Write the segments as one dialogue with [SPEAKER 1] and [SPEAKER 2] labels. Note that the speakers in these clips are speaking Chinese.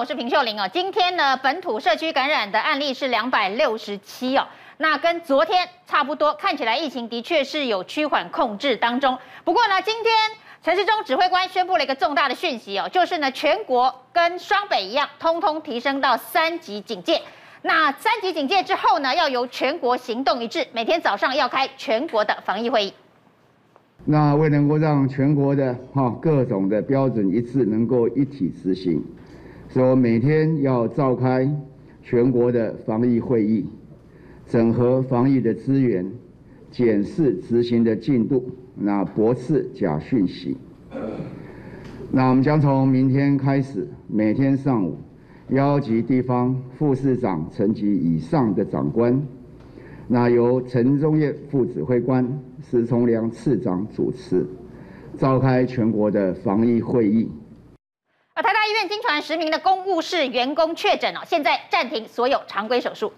[SPEAKER 1] 我是平秀玲哦。今天呢，本土社区感染的案例是两百六十七哦，那跟昨天差不多，看起来疫情的确是有趋缓控制当中。不过呢，今天陈时中指挥官宣布了一个重大的讯息哦，就是呢，全国跟双北一样，通通提升到三级警戒。那三级警戒之后呢，要由全国行动一致，每天早上要开全国的防疫会议。
[SPEAKER 2] 那为能够让全国的哈各种的标准一致，能够一体执行，所以每天要召开全国的防疫会议，整合防疫的资源，检视执行的进度，那驳斥假讯息。那我们将从明天开始，每天上午邀集地方副市长层级以上的长官。那由陈忠业副指挥官、石崇良次长主持，召开全国的防疫会议。
[SPEAKER 1] 而台大医院经传十名的公务室员工确诊哦，现在暂停所有常规手术。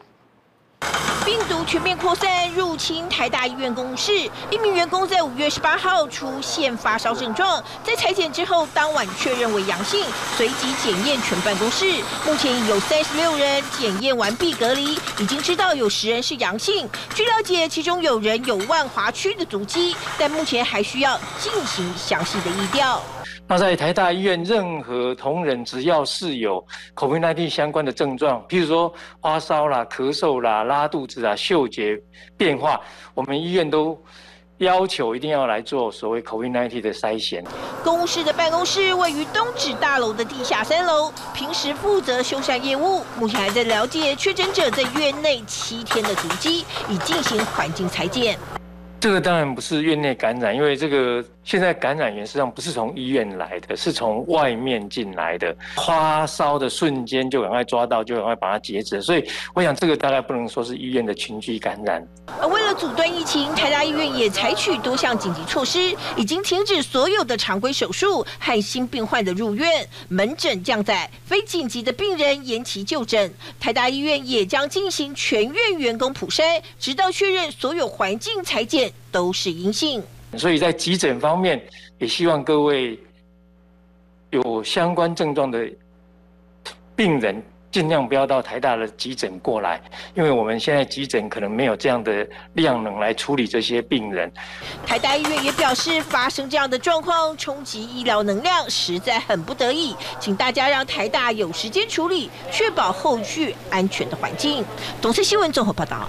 [SPEAKER 3] 病毒全面扩散入侵台大医院公务室，一名员工在五月十八号出现发烧症状，在采检之后当晚确认为阳性，随即检验全办公室，目前已有三十六人检验完毕隔离，已经知道有十人是阳性。据了解，其中有人有万华区的足迹，但目前还需要进行详细的疫调。
[SPEAKER 4] 那在台大医院，任何同仁只要是有 COVID-19 相关的症状，譬如说发烧啦、咳嗽啦、拉肚子啊、嗅觉变化，我们医院都要求一定要来做所谓 COVID-19 的筛检。
[SPEAKER 3] 公务室的办公室位于东指大楼的地下三楼，平时负责修缮业务，目前还在了解确诊者在院内七天的足迹，以进行环境裁剪。
[SPEAKER 4] 这个当然不是院内感染，因为这个现在感染源实际上不是从医院来的，是从外面进来的。发烧的瞬间就赶快抓到，就赶快把它截止。所以我想这个大概不能说是医院的群聚感染。
[SPEAKER 3] 而为了阻断疫情，台大医院也采取多项紧急措施，已经停止所有的常规手术和新病患的入院，门诊降载，非紧急的病人延期就诊。台大医院也将进行全院员工普筛，直到确认所有环境采检。都是阴性，
[SPEAKER 4] 所以在急诊方面，也希望各位有相关症状的病人，尽量不要到台大的急诊过来，因为我们现在急诊可能没有这样的量能来处理这些病人。
[SPEAKER 3] 台大医院也表示，发生这样的状况，冲击医疗能量，实在很不得已，请大家让台大有时间处理，确保后续安全的环境。东森新闻综合报道。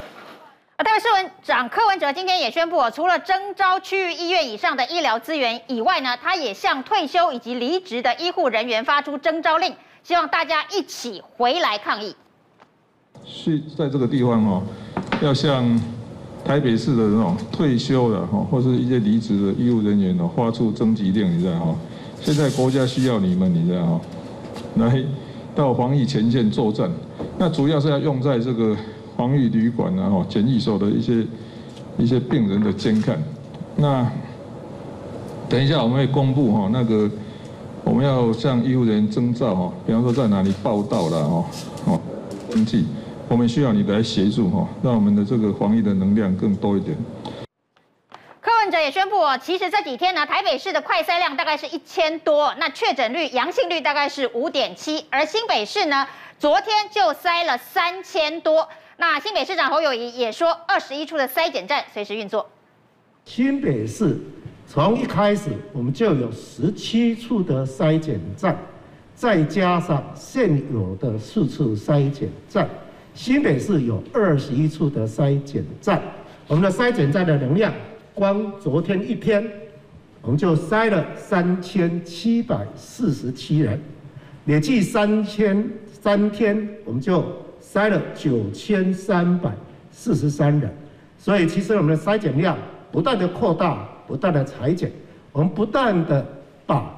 [SPEAKER 1] 台北市长柯文哲今天也宣布，除了征召区域医院以上的医疗资源以外呢，他也向退休以及离职的医护人员发出征召令，希望大家一起回来抗疫。
[SPEAKER 5] 是在这个地方哦，要向台北市的那种退休的哈，或是一些离职的医护人员呢，发出征集令，你知道哈？现在国家需要你们，你知道哈？来到防疫前线作战，那主要是要用在这个。防疫旅馆啊，哈，检疫所的一些一些病人的监看。那等一下我们会公布哈，那个我们要向医护人员征召哈，比方说在哪里报到了哦，哦，登记，我们需要你来协助哈，让我们的这个防疫的能量更多一点。
[SPEAKER 1] 柯文哲也宣布哦，其实这几天呢，台北市的快筛量大概是一千多，那确诊率、阳性率大概是五点七，而新北市呢，昨天就筛了三千多。那新北市长侯友宜也说，二十一处的筛检站随时运作。
[SPEAKER 6] 新北市从一开始我们就有十七处的筛检站，再加上现有的四处筛检站，新北市有二十一处的筛检站。我们的筛检站的能量，光昨天一天，我们就筛了三千七百四十七人，累计三千三天，我们就。筛了九千三百四十三人，所以其实我们的筛检量不断的扩大，不断的裁剪，我们不断的把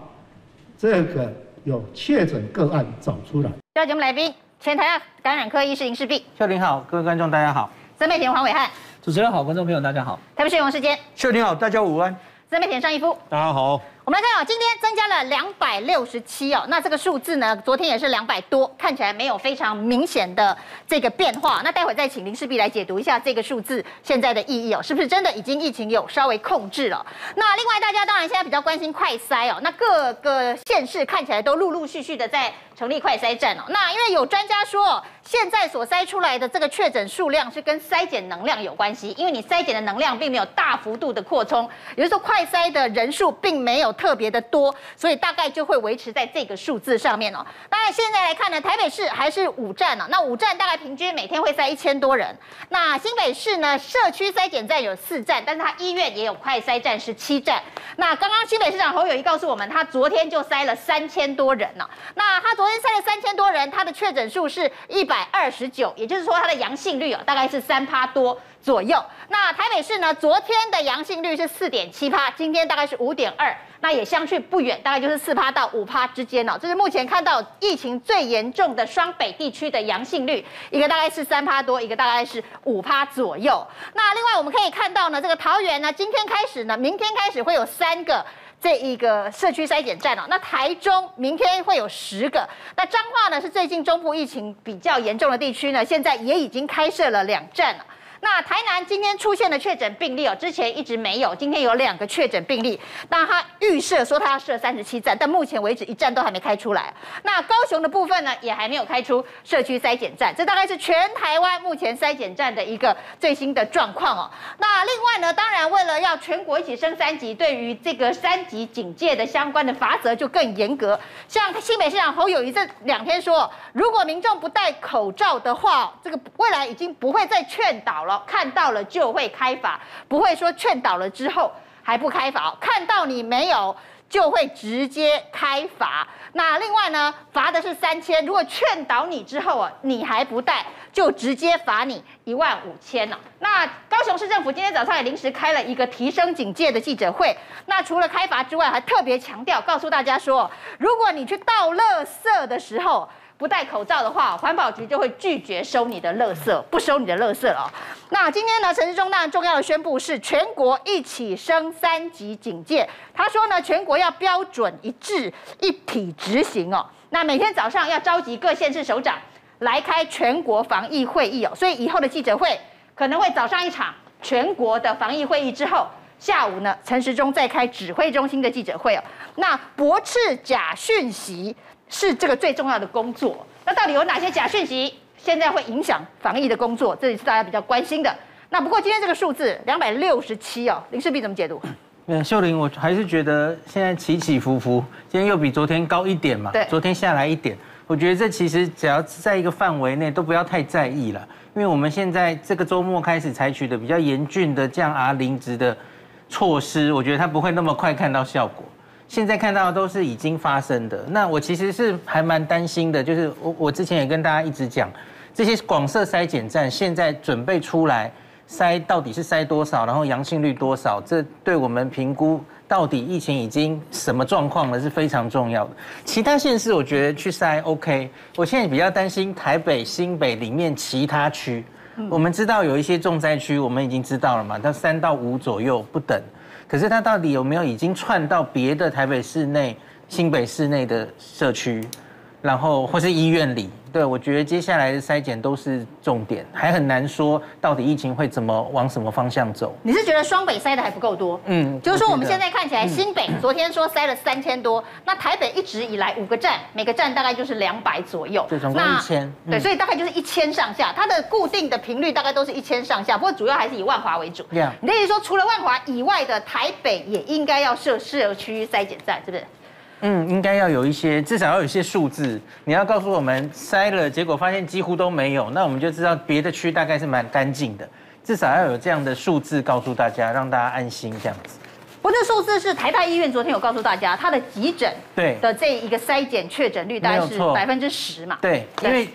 [SPEAKER 6] 这个有确诊个案找出来。
[SPEAKER 1] 第二节目来宾，前台大感染科医师林世璧。
[SPEAKER 7] 秀玲好，各位观众大家好。
[SPEAKER 1] 曾美田黄伟汉。
[SPEAKER 7] 主持人好，观众朋友大家好。
[SPEAKER 1] 台北市议员王世坚。
[SPEAKER 8] 秀玲好，大家午安。
[SPEAKER 1] 曾美田张一夫。
[SPEAKER 8] 大家好。
[SPEAKER 1] 我们来看啊，今天增加了两百六十七哦，那这个数字呢，昨天也是两百多，看起来没有非常明显的这个变化。那待会再请林氏璧来解读一下这个数字现在的意义哦，是不是真的已经疫情有稍微控制了？那另外大家当然现在比较关心快筛哦，那各个县市看起来都陆陆续续的在成立快筛站哦。那因为有专家说，现在所筛出来的这个确诊数量是跟筛检能量有关系，因为你筛检的能量并没有大幅度的扩充，也就是说快筛的人数并没有。特别的多，所以大概就会维持在这个数字上面哦。当然，现在来看呢，台北市还是五站呢。那五站大概平均每天会塞一千多人。那新北市呢，社区筛检站有四站，但是它医院也有快筛站是七站。那刚刚新北市长侯友宜告诉我们，他昨天就筛了三千多人呢。那他昨天筛了三千多人，他的确诊数是一百二十九，也就是说他的阳性率哦，大概是三趴多左右。那台北市呢，昨天的阳性率是四点七趴，今天大概是五点二。那也相去不远，大概就是四趴到五趴之间哦。这是目前看到疫情最严重的双北地区的阳性率，一个大概是三趴多，一个大概是五趴左右。那另外我们可以看到呢，这个桃园呢，今天开始呢，明天开始会有三个这一个社区筛检站哦。那台中明天会有十个。那彰化呢，是最近中部疫情比较严重的地区呢，现在也已经开设了两站了。那台南今天出现的确诊病例哦，之前一直没有，今天有两个确诊病例。那他预设说他要设三十七站，但目前为止一站都还没开出来。那高雄的部分呢，也还没有开出社区筛检站，这大概是全台湾目前筛检站的一个最新的状况哦。那另外呢，当然为了要全国一起升三级，对于这个三级警戒的相关的罚则就更严格。像新北市长侯友谊这两天说，如果民众不戴口罩的话，这个未来已经不会再劝导了。看到了就会开罚，不会说劝导了之后还不开罚。看到你没有，就会直接开罚。那另外呢，罚的是三千。如果劝导你之后啊，你还不带，就直接罚你一万五千了。那高雄市政府今天早上也临时开了一个提升警戒的记者会。那除了开罚之外，还特别强调告诉大家说，如果你去倒垃圾的时候，不戴口罩的话，环保局就会拒绝收你的垃圾，不收你的垃圾了。那今天呢，陈时中当然重要的宣布是全国一起升三级警戒。他说呢，全国要标准一致、一体执行哦。那每天早上要召集各县市首长来开全国防疫会议哦。所以以后的记者会可能会早上一场全国的防疫会议之后，下午呢，陈时中再开指挥中心的记者会哦。那驳斥假讯息。是这个最重要的工作。那到底有哪些假讯息，现在会影响防疫的工作？这也是大家比较关心的。那不过今天这个数字两百六十七哦，林世璧怎么解读？
[SPEAKER 7] 嗯，秀玲，我还是觉得现在起起伏伏，今天又比昨天高一点嘛。
[SPEAKER 1] 对，
[SPEAKER 7] 昨天下来一点，我觉得这其实只要在一个范围内，都不要太在意了。因为我们现在这个周末开始采取的比较严峻的降 R 零值的措施，我觉得它不会那么快看到效果。现在看到的都是已经发生的，那我其实是还蛮担心的，就是我我之前也跟大家一直讲，这些广设筛检站现在准备出来筛到底是筛多少，然后阳性率多少，这对我们评估到底疫情已经什么状况了是非常重要的。其他县市我觉得去筛 OK，我现在比较担心台北、新北里面其他区，我们知道有一些重灾区，我们已经知道了嘛，它三到五左右不等。可是它到底有没有已经串到别的台北市内、新北市内的社区，然后或是医院里？对，我觉得接下来的筛检都是重点，还很难说到底疫情会怎么往什么方向走。
[SPEAKER 1] 你是觉得双北筛的还不够多？嗯，就是说我们现在看起来，新北昨天说筛了三千多，那台北一直以来五个站，每个站大概就是两百左右，
[SPEAKER 7] 对，总共一千。
[SPEAKER 1] 对，所以大概就是一千上下，它的固定的频率大概都是一千上下，不过主要还是以万华为主。对，你的意思说，除了万华以外的台北也应该要设社区筛检站，是不是？
[SPEAKER 7] 嗯，应该要有一些，至少要有一些数字。你要告诉我们筛了，结果发现几乎都没有，那我们就知道别的区大概是蛮干净的。至少要有这样的数字告诉大家，让大家安心这样子。
[SPEAKER 1] 不过这数字是台大医院昨天有告诉大家，它的急诊对的这一个筛检确诊率大概是百分之十嘛？
[SPEAKER 7] 对，因为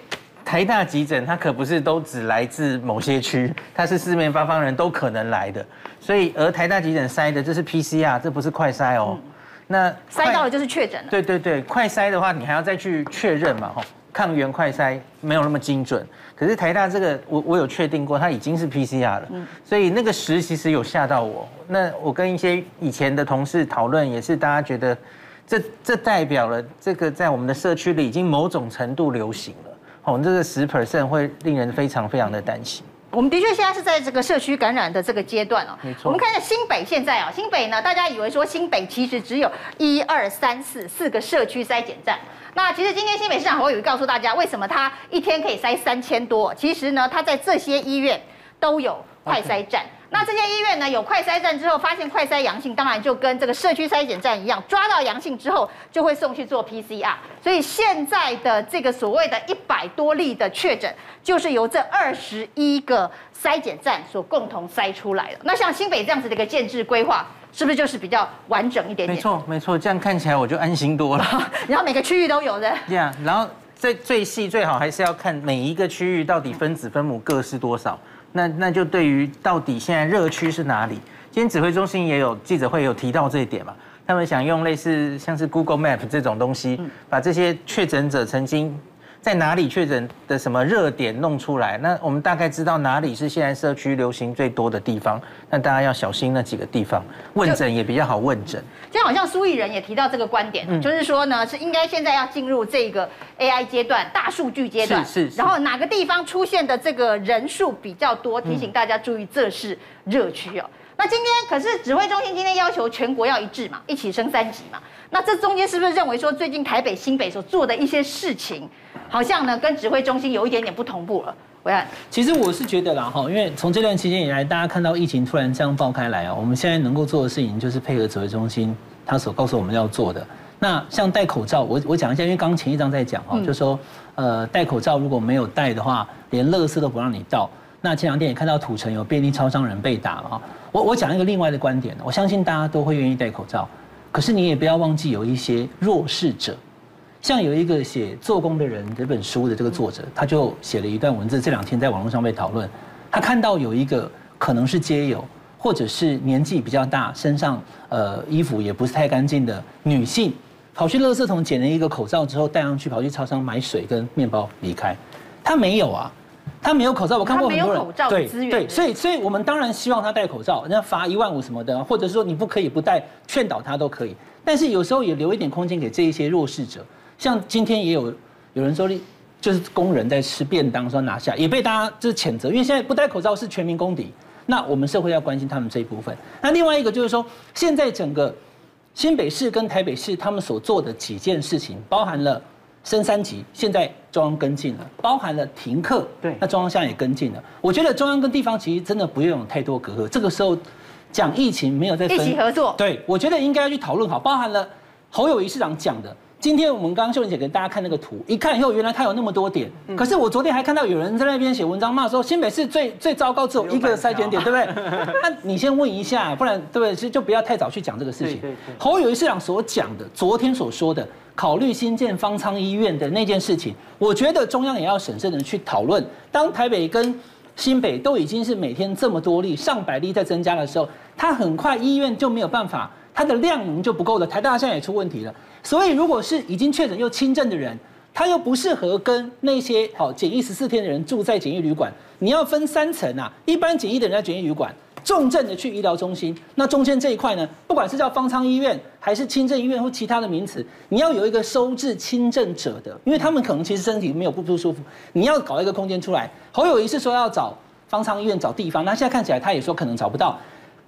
[SPEAKER 7] 台大急诊它可不是都只来自某些区，它是四面八方人都可能来的。所以而台大急诊筛的这是 PCR，这不是快筛哦。嗯那
[SPEAKER 1] 筛到了就是确诊了。
[SPEAKER 7] 对对对，快筛的话，你还要再去确认嘛，吼。抗原快筛没有那么精准。可是台大这个，我我有确定过，它已经是 PCR 了，嗯所以那个十其实有吓到我。那我跟一些以前的同事讨论，也是大家觉得这这代表了这个在我们的社区里已经某种程度流行了。哦，这个十 percent 会令人非常非常的担心。
[SPEAKER 1] 我们的确现在是在这个社区感染的这个阶段哦。没错。我们看一下新北现在啊，新北呢，大家以为说新北其实只有一二三四四个社区筛检站。那其实今天新北市长侯友宜告诉大家，为什么他一天可以筛三千多？其实呢，他在这些医院都有快筛站。那这些医院呢，有快筛站之后，发现快筛阳性，当然就跟这个社区筛检站一样，抓到阳性之后就会送去做 PCR。所以现在的这个所谓的一百多例的确诊，就是由这二十一个筛检站所共同筛出来的。那像新北这样子的一个建制规划，是不是就是比较完整一点点？
[SPEAKER 7] 没错，没错，这样看起来我就安心多了。
[SPEAKER 1] 然后每个区域都有的。
[SPEAKER 7] 对啊，然后最最细最好还是要看每一个区域到底分子分母各是多少。那那就对于到底现在热区是哪里？今天指挥中心也有记者会有提到这一点嘛？他们想用类似像是 Google Map 这种东西，把这些确诊者曾经。在哪里确诊的什么热点弄出来？那我们大概知道哪里是现在社区流行最多的地方。那大家要小心那几个地方，问诊也比较好问诊。
[SPEAKER 1] 就好像苏益仁也提到这个观点，嗯、就是说呢，是应该现在要进入这个 AI 阶段、大数据阶段。
[SPEAKER 7] 是是，是。
[SPEAKER 1] 然后哪个地方出现的这个人数比较多，提醒大家注意，这是热区哦。那今天可是指挥中心今天要求全国要一致嘛，一起升三级嘛。那这中间是不是认为说，最近台北、新北所做的一些事情，好像呢跟指挥中心有一点点不同步了？暐瀚，
[SPEAKER 8] 其实我是觉得啦哈，因为从这段期间以来，大家看到疫情突然这样爆开来啊，我们现在能够做的事情就是配合指挥中心他所告诉我们要做的。那像戴口罩，我我讲一下，因为刚前一章在讲哈，就说呃戴口罩如果没有戴的话，连垃圾都不让你倒。那前两天也看到土城有便利超商人被打了哈。我我讲一个另外的观点，我相信大家都会愿意戴口罩，可是你也不要忘记有一些弱势者，像有一个写做工的人这本书的这个作者，他就写了一段文字，这两天在网络上被讨论。他看到有一个可能是街友，或者是年纪比较大，身上呃衣服也不是太干净的女性，跑去垃圾桶捡了一个口罩之后戴上去，跑去超商买水跟面包离开，他没有啊。他没有口罩，我看过很多人。对对，所以所以我们当然希望他戴口罩，人家罚一万五什么的，或者是说你不可以不戴，劝导他都可以。但是有时候也留一点空间给这一些弱势者，像今天也有有人说，就是工人在吃便当说拿下，也被大家就是谴责，因为现在不戴口罩是全民公敌。那我们社会要关心他们这一部分。那另外一个就是说，现在整个新北市跟台北市他们所做的几件事情，包含了。升三级，现在中央跟进了，包含了停课，对，那中央现在也跟进了。我觉得中央跟地方其实真的不用有太多隔阂，这个时候讲疫情没有在分
[SPEAKER 1] 一起合作，
[SPEAKER 8] 对，我觉得应该要去讨论好，包含了侯友谊市长讲的。今天我们刚刚秀玲姐给大家看那个图，一看以后原来它有那么多点，可是我昨天还看到有人在那边写文章骂说新北市最最糟糕只有一个筛检点，对不对？那你先问一下，不然对不对？其实就不要太早去讲这个事情。侯友宜市长所讲的，昨天所说的。考虑新建方舱医院的那件事情，我觉得中央也要审慎的去讨论。当台北跟新北都已经是每天这么多例、上百例在增加的时候，它很快医院就没有办法，它的量能就不够了。台大现在也出问题了，所以如果是已经确诊又轻症的人，他又不适合跟那些好检疫十四天的人住在检疫旅馆，你要分三层啊，一般检疫的人在检疫旅馆。重症的去医疗中心，那中间这一块呢，不管是叫方舱医院还是轻症医院或其他的名词，你要有一个收治轻症者的，因为他们可能其实身体没有不舒服，你要搞一个空间出来。侯友宜是说要找方舱医院找地方，那现在看起来他也说可能找不到。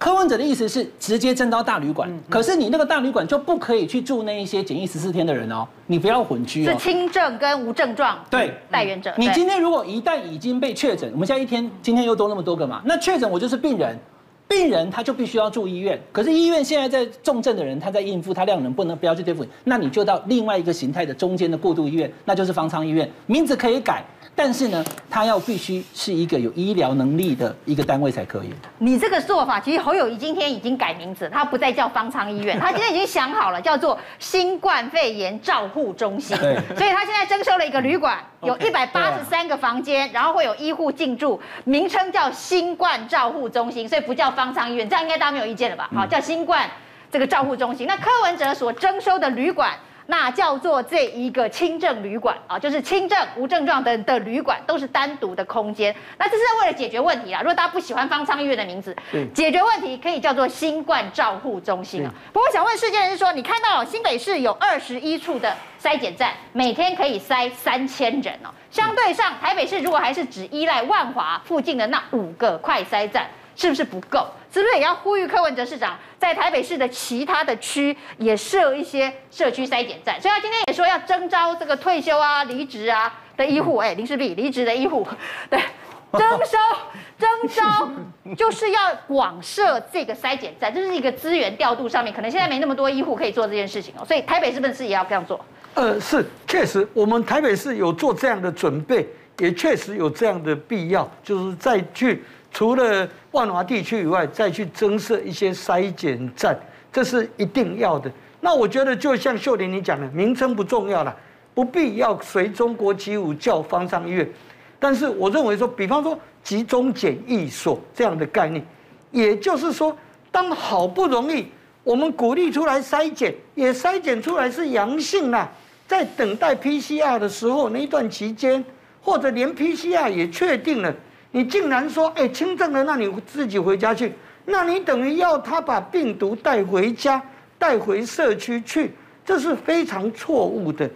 [SPEAKER 8] 柯文哲的意思是直接征到大旅馆，可是你那个大旅馆就不可以去住那一些检疫十四天的人哦，你不要混居哦。
[SPEAKER 1] 是轻症跟无症状
[SPEAKER 8] 对
[SPEAKER 1] 带源者。
[SPEAKER 8] 你今天如果一旦已经被确诊，我们现在一天今天又多那么多个嘛，那确诊我就是病人。病人他就必须要住医院，可是医院现在在重症的人，他在应付，他量能不能不要去对付你，那你就到另外一个形态的中间的过渡医院，那就是方舱医院，名字可以改。但是呢，他要必须是一个有医疗能力的一个单位才可以。
[SPEAKER 1] 你这个做法，其实侯友谊今天已经改名字，他不再叫方舱医院，他今天已经想好了，叫做新冠肺炎照护中心。对，所以他现在征收了一个旅馆，有一百八十三个房间，然后会有医护进驻，名称叫新冠照护中心，所以不叫方舱医院，这样应该大家没有意见了吧？好，叫新冠这个照护中心。那柯文哲所征收的旅馆。那叫做这一个轻症旅馆啊，就是轻症无症状的的旅馆都是单独的空间。那这是为了解决问题啊。如果大家不喜欢方舱医院的名字，解决问题可以叫做新冠照护中心啊。不过我想问世界人是说，你看到新北市有二十一处的筛检站，每天可以筛三千人哦。相对上台北市如果还是只依赖万华附近的那五个快筛站。是不是不够？是不是也要呼吁柯文哲市长在台北市的其他的区也设一些社区筛检站？所以他今天也说要征召这个退休啊、离职啊的医护，哎，林氏璧离职的医护，对，征收征招就是要广设这个筛检站，这是一个资源调度上面，可能现在没那么多医护可以做这件事情哦，所以台北是不是也要这样做？
[SPEAKER 9] 呃，是，确实，我们台北市有做这样的准备，也确实有这样的必要，就是再去。除了万华地区以外，再去增设一些筛检站，这是一定要的。那我觉得就像秀玲你讲的，名称不重要了，不必要随中国起舞叫方丈医院。但是我认为说，比方说集中检疫所这样的概念，也就是说，当好不容易我们鼓励出来筛检，也筛检出来是阳性了，在等待 PCR 的时候那一段期间，或者连 PCR 也确定了。你竟然说，哎，轻症的，那你自己回家去，那你等于要他把病毒带回家，带回社区去，这是非常错误的。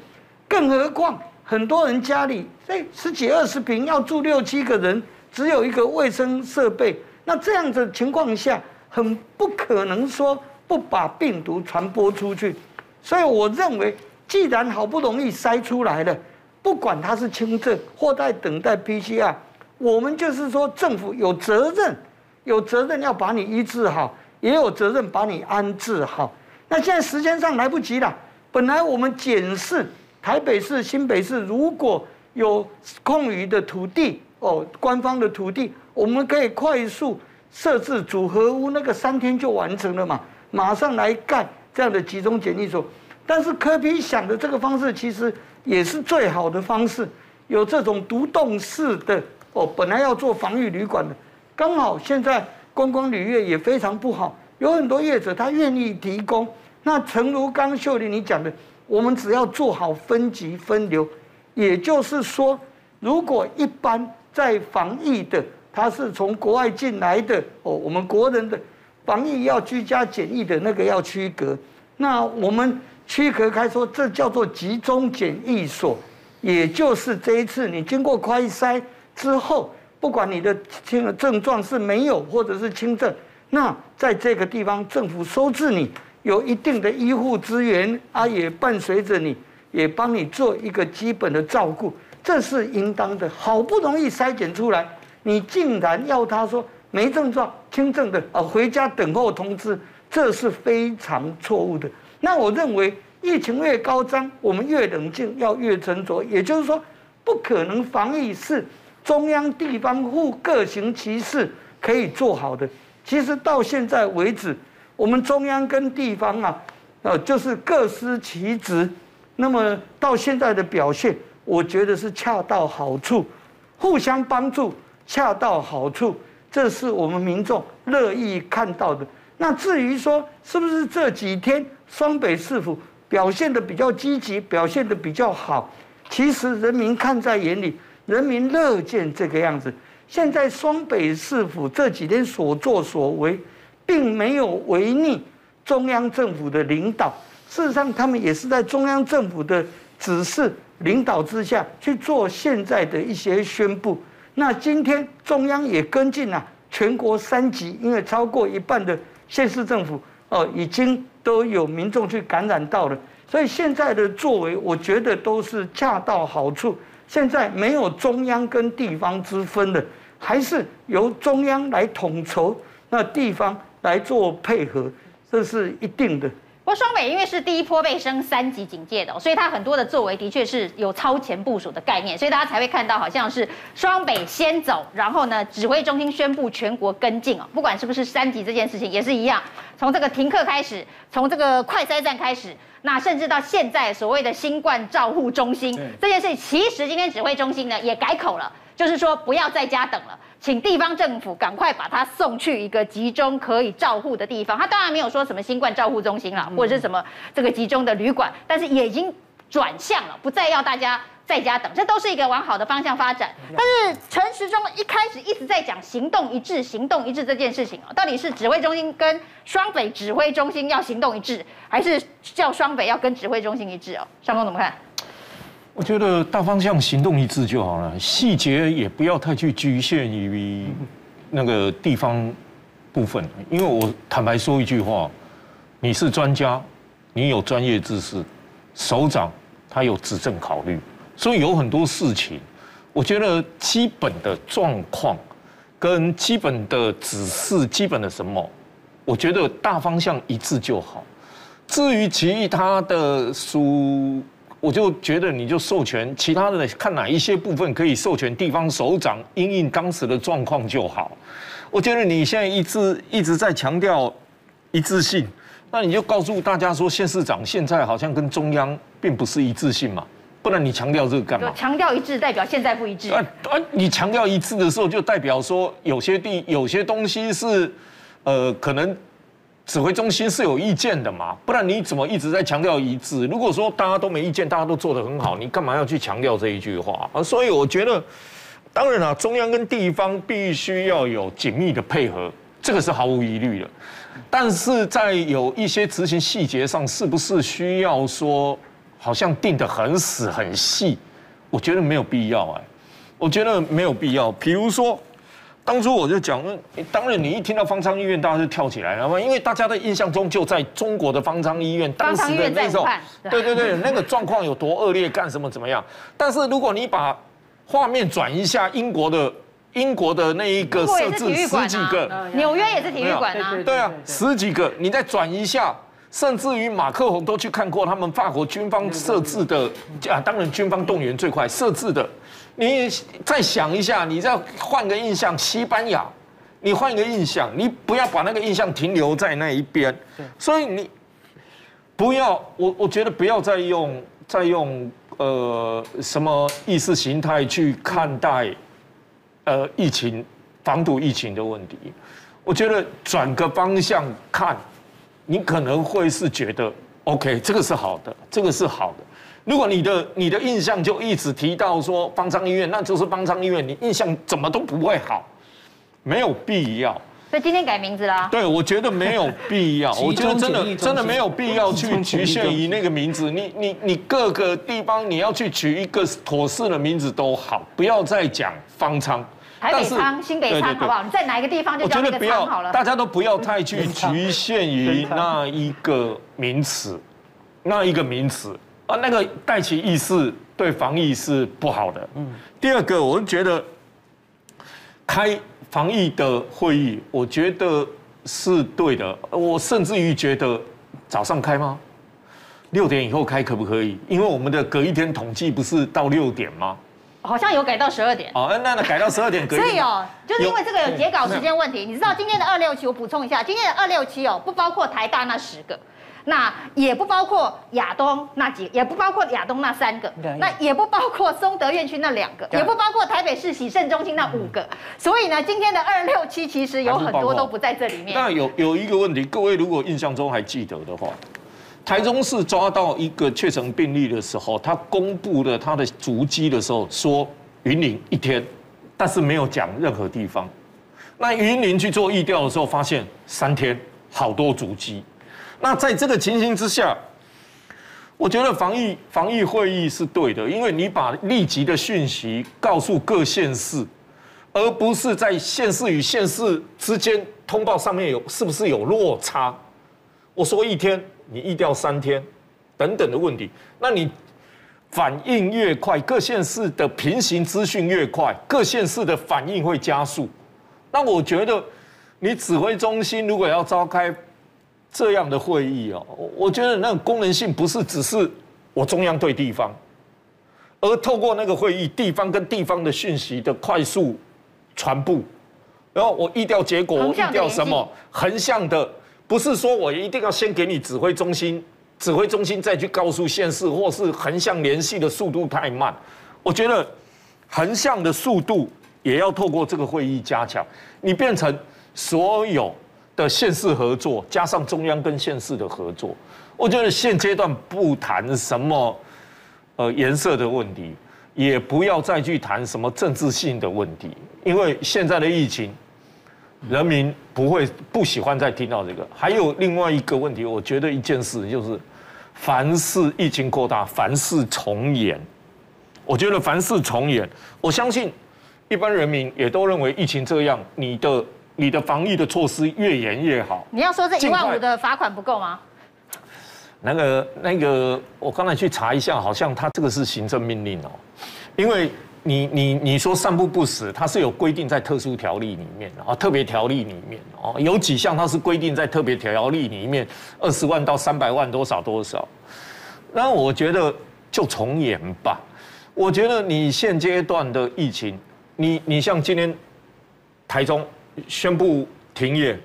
[SPEAKER 9] 更何况很多人家里，哎，十几二十平要住六七个人，只有一个卫生设备，那这样子情况下，很不可能说不把病毒传播出去。所以我认为，既然好不容易筛出来了，不管他是轻症或在等待 PCR。我们就是说，政府有责任，有责任要把你医治好，也有责任把你安置好。那现在时间上来不及了。本来我们检视台北市、新北市，如果有空余的土地哦，官方的土地，我们可以快速设置组合屋，那个三天就完成了嘛，马上来盖这样的集中检疫所。但是柯 P 想的这个方式，其实也是最好的方式，有这种独栋式的。哦，本来要做防疫旅馆的，刚好现在观光旅业也非常不好，有很多业者他愿意提供。那诚如刚秀玲你讲的，我们只要做好分级分流，也就是说，如果一般在防疫的，他是从国外进来的哦，我们国人的防疫要居家检疫的那个要区隔，那我们区隔开说，这叫做集中检疫所，也就是这一次你经过快筛。之后，不管你的轻症状是没有或者是轻症，那在这个地方政府收治你，有一定的医护资源啊，也伴随着你，也帮你做一个基本的照顾，这是应当的。好不容易筛检出来，你竟然要他说没症状、轻症的啊回家等候通知，这是非常错误的。那我认为疫情越高涨，我们越冷静，要越沉着。也就是说，不可能防疫是。中央地方互各行其事可以做好的，其实到现在为止，我们中央跟地方啊，呃，就是各司其职。那么到现在的表现，我觉得是恰到好处，互相帮助，恰到好处，这是我们民众乐意看到的。那至于说是不是这几天双北市府表现得比较积极，表现得比较好，其实人民看在眼里。人民乐见这个样子。现在双北市府这几天所作所为，并没有违逆中央政府的领导。事实上，他们也是在中央政府的指示领导之下去做现在的一些宣布。那今天中央也跟进了全国三级，因为超过一半的县市政府哦，已经都有民众去感染到了，所以现在的作为，我觉得都是恰到好处。现在没有中央跟地方之分的，还是由中央来统筹，那地方来做配合，这是一定的。
[SPEAKER 1] 不过双北因为是第一波被升三级警戒的，所以它很多的作为的确是有超前部署的概念，所以大家才会看到好像是双北先走，然后呢，指挥中心宣布全国跟进哦，不管是不是三级这件事情也是一样，从这个停课开始，从这个快筛站开始。那甚至到现在所谓的新冠照护中心这件事情，其实今天指挥中心呢也改口了，就是说不要在家等了，请地方政府赶快把他送去一个集中可以照护的地方。他当然没有说什么新冠照护中心啦，或者是什么这个集中的旅馆，但是也已经转向了，不再要大家。在家等，这都是一个往好的方向发展。但是陈时中一开始一直在讲行动一致，行动一致这件事情哦，到底是指挥中心跟双北指挥中心要行动一致，还是叫双北要跟指挥中心一致哦？尚公怎么看？
[SPEAKER 10] 我觉得大方向行动一致就好了，细节也不要太去局限于那个地方部分。因为我坦白说一句话，你是专家，你有专业知识，首长他有执政考虑。所以有很多事情，我觉得基本的状况跟基本的指示、基本的什么，我觉得大方向一致就好。至于其他的书，我就觉得你就授权其他的看哪一些部分可以授权地方首长因应当时的状况就好。我觉得你现在一直一直在强调一致性，那你就告诉大家说，县市长现在好像跟中央并不是一致性嘛。不然你强调这个干嘛？
[SPEAKER 1] 强调一致代表现在不一致。啊
[SPEAKER 10] 啊！你强调一致的时候，就代表说有些地有些东西是，呃，可能指挥中心是有意见的嘛。不然你怎么一直在强调一致？如果说大家都没意见，大家都做得很好，你干嘛要去强调这一句话啊？所以我觉得，当然了，中央跟地方必须要有紧密的配合，这个是毫无疑虑的。但是在有一些执行细节上，是不是需要说？好像定得很死很细，我觉得没有必要哎，我觉得没有必要。比如说，当初我就讲，当然你一听到方舱医院，大家就跳起来了嘛，因为大家的印象中就在中国的方舱医院，当时的那种，对对对，那个状况有多恶劣，干什么怎么样？但是如果你把画面转一下，英国的英国的那一个设置十几个，
[SPEAKER 1] 纽约也是体育馆啊，
[SPEAKER 10] 对啊，十几个，你再转一下。甚至于马克宏都去看过他们法国军方设置的啊，当然军方动员最快设置的。你再想一下，你再换个印象，西班牙，你换一个印象，你不要把那个印象停留在那一边。所以你不要，我我觉得不要再用再用呃什么意识形态去看待呃疫情防堵疫情的问题。我觉得转个方向看。你可能会是觉得，OK，这个是好的，这个是好的。如果你的你的印象就一直提到说方舱医院，那就是方舱医院，你印象怎么都不会好，没有必要。
[SPEAKER 1] 所以今天改名字啦？
[SPEAKER 10] 对，我觉得没有必要。我觉得真的真的没有必要去局限于那个名字。你你你各个地方你要去取一个妥适的名字都好，不要再讲方舱。
[SPEAKER 1] 台北仓、新北仓，好不好？你在哪一个地方就叫那个仓好了。
[SPEAKER 10] 大家都不要太去 局限于那一个名词，那一个名词啊，那个带起意识对防疫是不好的。嗯。第二个，我觉得开防疫的会议，我觉得是对的。我甚至于觉得早上开吗？六点以后开可不可以？因为我们的隔一天统计不是到六点吗？
[SPEAKER 1] 好像有改到十二点
[SPEAKER 10] 哦，那那改到十二点可以。
[SPEAKER 1] 所以哦，就是因为这个有截稿时间问题。你知道今天的二六七，我补充一下，今天的二六七哦，不包括台大那十个，那也不包括亚东那几，也不包括亚东那三个，那也不包括松德院区那两个，也不包括台北市洗肾中心那五个。所以呢，今天的二六七其实有很多都不在这里面。
[SPEAKER 10] 那有有一个问题，各位如果印象中还记得的话。台中市抓到一个确诊病例的时候，他公布了他的足迹的时候，说云林一天，但是没有讲任何地方。那云林去做疫调的时候，发现三天好多足迹。那在这个情形之下，我觉得防疫防疫会议是对的，因为你把立即的讯息告诉各县市，而不是在县市与县市之间通报上面有是不是有落差。我说一天。你疫调三天，等等的问题，那你反应越快，各县市的平行资讯越快，各县市的反应会加速。那我觉得，你指挥中心如果要召开这样的会议哦，我觉得那个功能性不是只是我中央对地方，而透过那个会议，地方跟地方的讯息的快速传播，然后我疫调结果，我疫调什么横向的。不是说我一定要先给你指挥中心，指挥中心再去告诉县市，或是横向联系的速度太慢。我觉得横向的速度也要透过这个会议加强，你变成所有的县市合作，加上中央跟县市的合作。我觉得现阶段不谈什么呃颜色的问题，也不要再去谈什么政治性的问题，因为现在的疫情，人民不会不喜欢再听到这个。还有另外一个问题，我觉得一件事就是，凡是疫情扩大，凡事重演。我觉得凡事重演，我相信一般人民也都认为疫情这样，你的你的防疫的措施越严越好。
[SPEAKER 1] 你要说这一万五的罚款不够吗？
[SPEAKER 10] 那个那个，我刚才去查一下，好像他这个是行政命令哦，因为你你你说散布不实，它是有规定在特殊条例里面啊，特别条例里面哦，有几项它是规定在特别条例里面，二十万到三百万多少多少，那我觉得就从严吧。我觉得你现阶段的疫情，你你像今天台中宣布停业，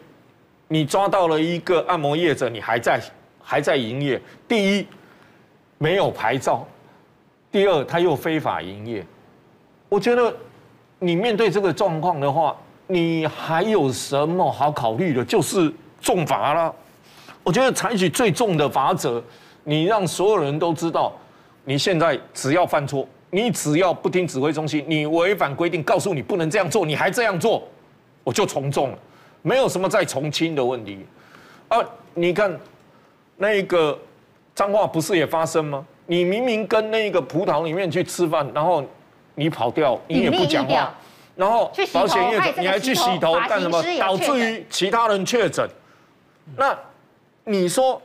[SPEAKER 10] 你抓到了一个按摩业者，你还在还在营业。第一，没有牌照；第二，他又非法营业。我觉得你面对这个状况的话，你还有什么好考虑的？就是重罚了。我觉得采取最重的罚则，你让所有人都知道，你现在只要犯错。你只要不听指挥中心，你违反规定，告诉你不能这样做，你还这样做，我就从重了，没有什么再从轻的问题。啊，你看，那个脏话不是也发生吗？你明明跟那个葡萄里面去吃饭，然后你跑掉，你也不讲话，然后保险业者你还去洗头干什么？导致于其他人确诊。那你说？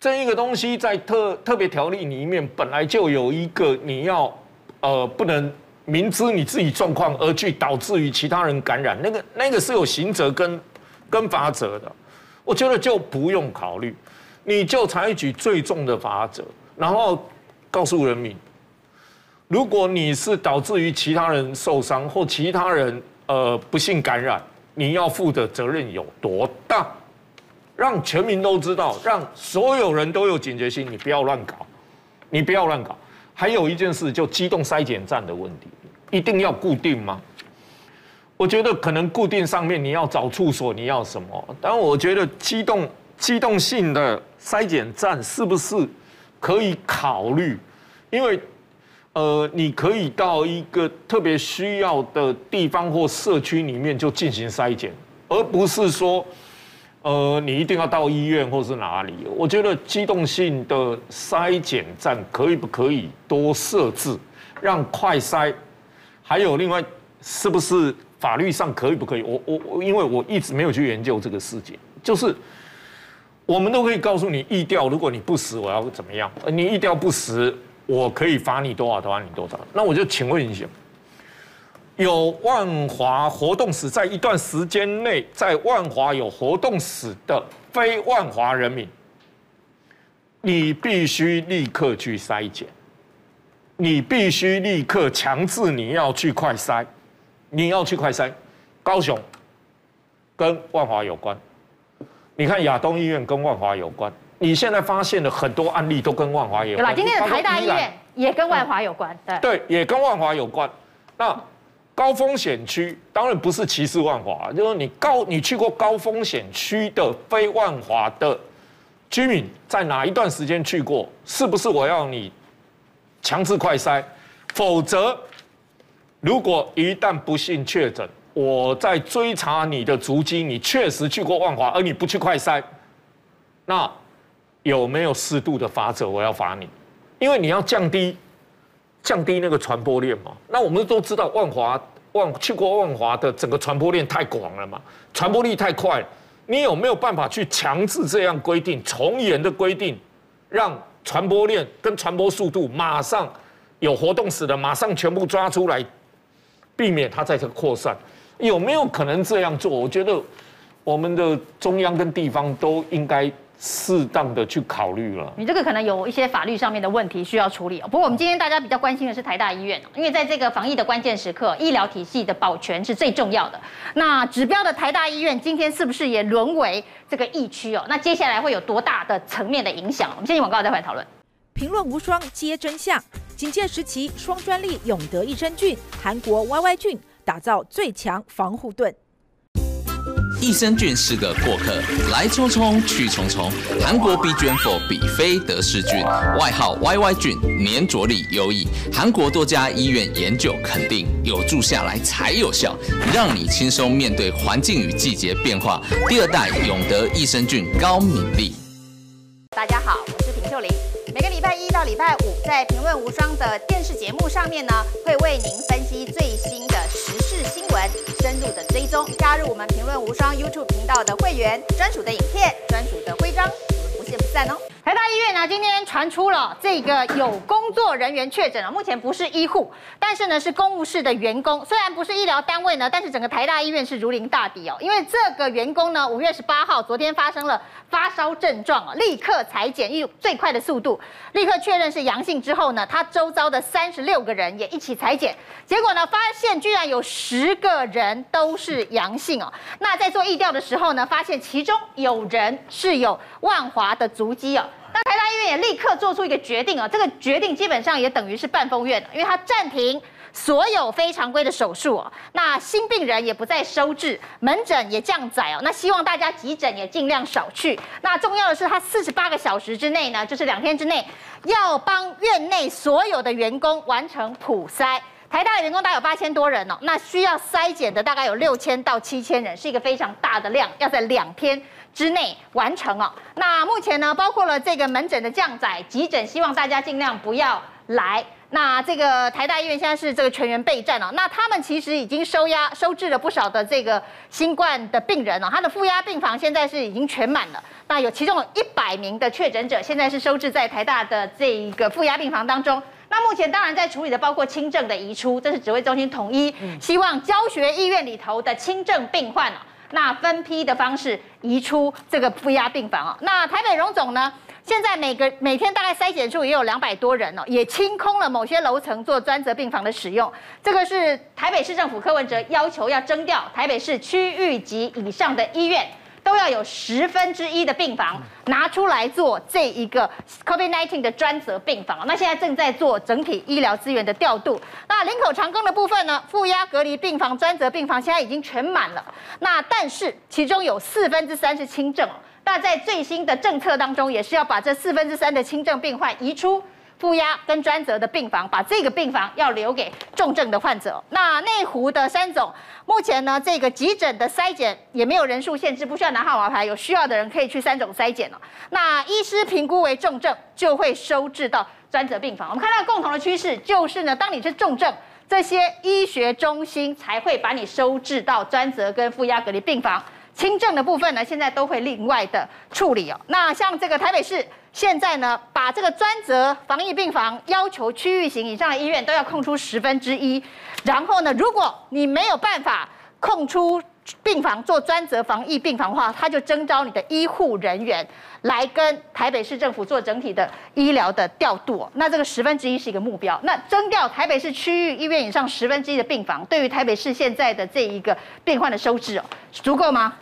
[SPEAKER 10] 这一个东西在特特别条例里面本来就有一个，你要呃不能明知你自己状况而去导致于其他人感染，那个那个是有刑责跟跟罚则的，我觉得就不用考虑，你就采取最重的罚则，然后告诉人民，如果你是导致于其他人受伤或其他人呃不幸感染，你要负的责任有多大？让全民都知道，让所有人都有警觉心，你不要乱搞，你不要乱搞。还有一件事，就机动筛检站的问题，一定要固定吗？我觉得可能固定上面你要找处所，你要什么？但我觉得机动机动性的筛检站是不是可以考虑？因为呃，你可以到一个特别需要的地方或社区里面就进行筛检，而不是说。呃，你一定要到医院或是哪里？我觉得机动性的筛检站可以不可以多设置，让快筛，还有另外是不是法律上可以不可以？我我我，因为我一直没有去研究这个事情，就是我们都可以告诉你，疫调如果你不实，我要怎么样？你疫调不实，我可以罚你多少，罚你多少？那我就请问一下。有万华活动史，在一段时间内在万华有活动史的非万华人民，你必须立刻去筛检，你必须立刻强制你要去快筛，你要去快筛。高雄跟万华有关，你看亚东医院跟万华有关，你现在发现了很多案例都跟万华有关。对吧？
[SPEAKER 1] 今天的台大医院也跟万华有关，对。
[SPEAKER 10] 对，也跟万华有关。那。高风险区当然不是歧视万华，就是你高你去过高风险区的非万华的居民，在哪一段时间去过？是不是我要你强制快筛？否则，如果一旦不幸确诊，我在追查你的足迹，你确实去过万华，而你不去快筛，那有没有适度的罚则？我要罚你，因为你要降低。降低那个传播链嘛？那我们都知道万华万去过万华的整个传播链太广了嘛，传播力太快。你有没有办法去强制这样规定，从严的规定，让传播链跟传播速度马上有活动史的马上全部抓出来，避免它在这扩散？有没有可能这样做？我觉得我们的中央跟地方都应该。适当的去考虑了，
[SPEAKER 1] 你这个可能有一些法律上面的问题需要处理哦。不过我们今天大家比较关心的是台大医院，因为在这个防疫的关键时刻，医疗体系的保全是最重要的。那指标的台大医院今天是不是也沦为这个疫区哦？那接下来会有多大的层面的影响？我们先进广告再回来讨论。
[SPEAKER 3] 评论无双，皆真相。警戒时期双专利永德益生菌，韩国 YY 菌。打造最强防护盾。
[SPEAKER 11] 益生菌是个过客，来匆匆去匆匆。韩国 BGM4 比菲德氏菌，外号 YY 菌，粘着力优异。韩国多家医院研究肯定，有住下来才有效，让你轻松面对环境与季节变化。第二代永德益生菌高敏力。
[SPEAKER 1] 大家好，我是平秀玲。每个礼拜一到礼拜五，在《评论无双》的电视节目上面呢，会为您分析最新新闻，深入的追踪。加入我们《评论无双》YouTube 频道的会员，专属的影片，专属的徽章，不见不散哦。台大医院呢，今天传出了这个有工作人员确诊了，目前不是医护，但是呢是公务室的员工。虽然不是医疗单位呢，但是整个台大医院是如临大敌哦。因为这个员工呢，五月十八号昨天发生了发烧症状，立刻采检，用最快的速度，立刻确认是阳性之后呢，他周遭的三十六个人也一起采检，结果呢发现居然有十个人都是阳性哦。那在做疫调的时候呢，发现其中有人是有万华的足迹哦。那台大医院也立刻做出一个决定啊，这个决定基本上也等于是半封院了，因为它暂停所有非常规的手术哦，那新病人也不再收治，门诊也降载哦，那希望大家急诊也尽量少去。那重要的是，它四十八个小时之内呢，就是两天之内，要帮院内所有的员工完成普筛。台大的员工大概有八千多人哦，那需要筛检的大概有六千到七千人，是一个非常大的量，要在两天之内完成哦。那目前呢，包括了这个门诊的降载、急诊，希望大家尽量不要来。那这个台大医院现在是这个全员备战哦。那他们其实已经收押、收治了不少的这个新冠的病人哦。他的负压病房现在是已经全满了。那有其中有一百名的确诊者，现在是收治在台大的这一个负压病房当中。那目前当然在处理的包括轻症的移出，这是指挥中心统一，希望教学医院里头的轻症病患哦，那分批的方式移出这个负压病房哦。那台北荣总呢，现在每个每天大概筛检数也有两百多人哦，也清空了某些楼层做专责病房的使用。这个是台北市政府柯文哲要求要征调台北市区域级以上的医院。都要有十分之一的病房拿出来做这一个 COVID-19 的专责病房。那现在正在做整体医疗资源的调度。那林口长庚的部分呢，负压隔离病房、专责病房现在已经全满了。那但是其中有四分之三是轻症。那在最新的政策当中，也是要把这四分之三的轻症病患移出。负压跟专责的病房，把这个病房要留给重症的患者。那内湖的三总，目前呢，这个急诊的筛检也没有人数限制，不需要拿号码牌，有需要的人可以去三总筛检了。那医师评估为重症，就会收治到专责病房。我们看到共同的趋势就是呢，当你是重症，这些医学中心才会把你收治到专责跟负压隔离病房。轻症的部分呢，现在都会另外的处理哦。那像这个台北市。现在呢，把这个专责防疫病房要求区域型以上的医院都要空出十分之一，然后呢，如果你没有办法空出病房做专责防疫病房的话，他就征召你的医护人员来跟台北市政府做整体的医疗的调度。那这个十分之一是一个目标。那征调台北市区域医院以上十分之一的病房，对于台北市现在的这一个病患的收治哦，足够吗？